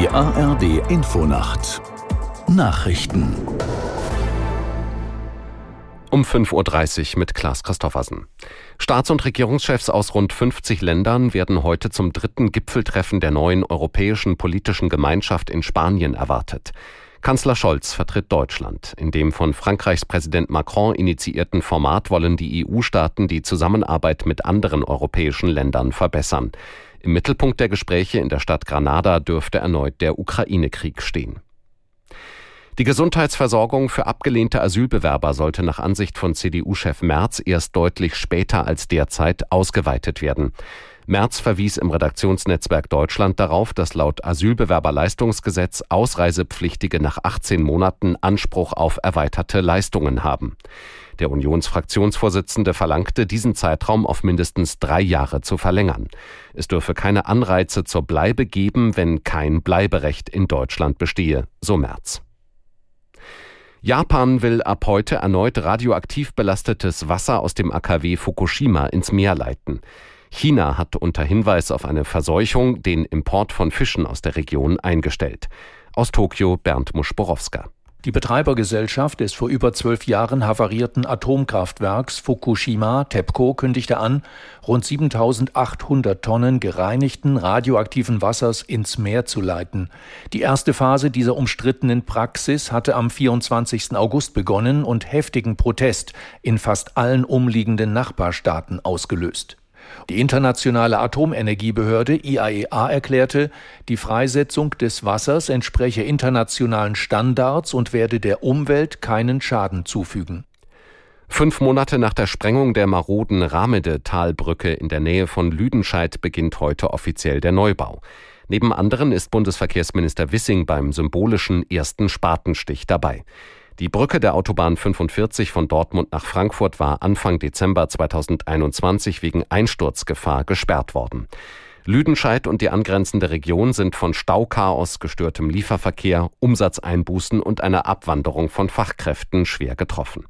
Die ARD Infonacht Nachrichten um 5.30 Uhr mit Klaas Christoffersen. Staats- und Regierungschefs aus rund 50 Ländern werden heute zum dritten Gipfeltreffen der neuen europäischen politischen Gemeinschaft in Spanien erwartet. Kanzler Scholz vertritt Deutschland. In dem von Frankreichs Präsident Macron initiierten Format wollen die EU-Staaten die Zusammenarbeit mit anderen europäischen Ländern verbessern. Im Mittelpunkt der Gespräche in der Stadt Granada dürfte erneut der Ukraine-Krieg stehen. Die Gesundheitsversorgung für abgelehnte Asylbewerber sollte nach Ansicht von CDU-Chef Merz erst deutlich später als derzeit ausgeweitet werden. Merz verwies im Redaktionsnetzwerk Deutschland darauf, dass laut Asylbewerberleistungsgesetz Ausreisepflichtige nach 18 Monaten Anspruch auf erweiterte Leistungen haben. Der Unionsfraktionsvorsitzende verlangte, diesen Zeitraum auf mindestens drei Jahre zu verlängern. Es dürfe keine Anreize zur Bleibe geben, wenn kein Bleiberecht in Deutschland bestehe, so Merz. Japan will ab heute erneut radioaktiv belastetes Wasser aus dem AKW Fukushima ins Meer leiten. China hat unter Hinweis auf eine Verseuchung den Import von Fischen aus der Region eingestellt. Aus Tokio Bernd Muschborowska. Die Betreibergesellschaft des vor über zwölf Jahren havarierten Atomkraftwerks Fukushima TEPCO kündigte an, rund 7800 Tonnen gereinigten radioaktiven Wassers ins Meer zu leiten. Die erste Phase dieser umstrittenen Praxis hatte am 24. August begonnen und heftigen Protest in fast allen umliegenden Nachbarstaaten ausgelöst. Die internationale Atomenergiebehörde IAEA e erklärte, die Freisetzung des Wassers entspreche internationalen Standards und werde der Umwelt keinen Schaden zufügen. Fünf Monate nach der Sprengung der maroden Ramede-Talbrücke in der Nähe von Lüdenscheid beginnt heute offiziell der Neubau. Neben anderen ist Bundesverkehrsminister Wissing beim symbolischen ersten Spatenstich dabei. Die Brücke der Autobahn 45 von Dortmund nach Frankfurt war Anfang Dezember 2021 wegen Einsturzgefahr gesperrt worden. Lüdenscheid und die angrenzende Region sind von Stauchaos, gestörtem Lieferverkehr, Umsatzeinbußen und einer Abwanderung von Fachkräften schwer getroffen.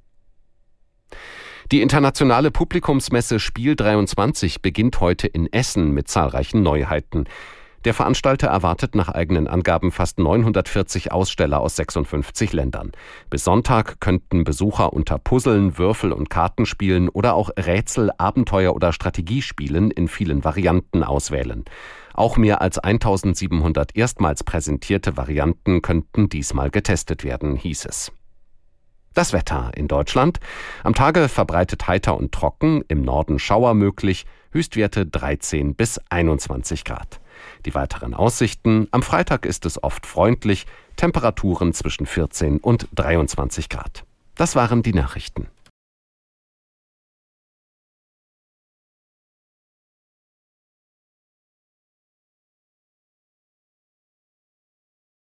Die internationale Publikumsmesse Spiel 23 beginnt heute in Essen mit zahlreichen Neuheiten. Der Veranstalter erwartet nach eigenen Angaben fast 940 Aussteller aus 56 Ländern. Bis Sonntag könnten Besucher unter Puzzeln, Würfel- und Kartenspielen oder auch Rätsel, Abenteuer oder Strategiespielen in vielen Varianten auswählen. Auch mehr als 1700 erstmals präsentierte Varianten könnten diesmal getestet werden, hieß es. Das Wetter in Deutschland. Am Tage verbreitet heiter und trocken, im Norden Schauer möglich, Höchstwerte 13 bis 21 Grad. Die weiteren Aussichten. Am Freitag ist es oft freundlich, Temperaturen zwischen 14 und 23 Grad. Das waren die Nachrichten.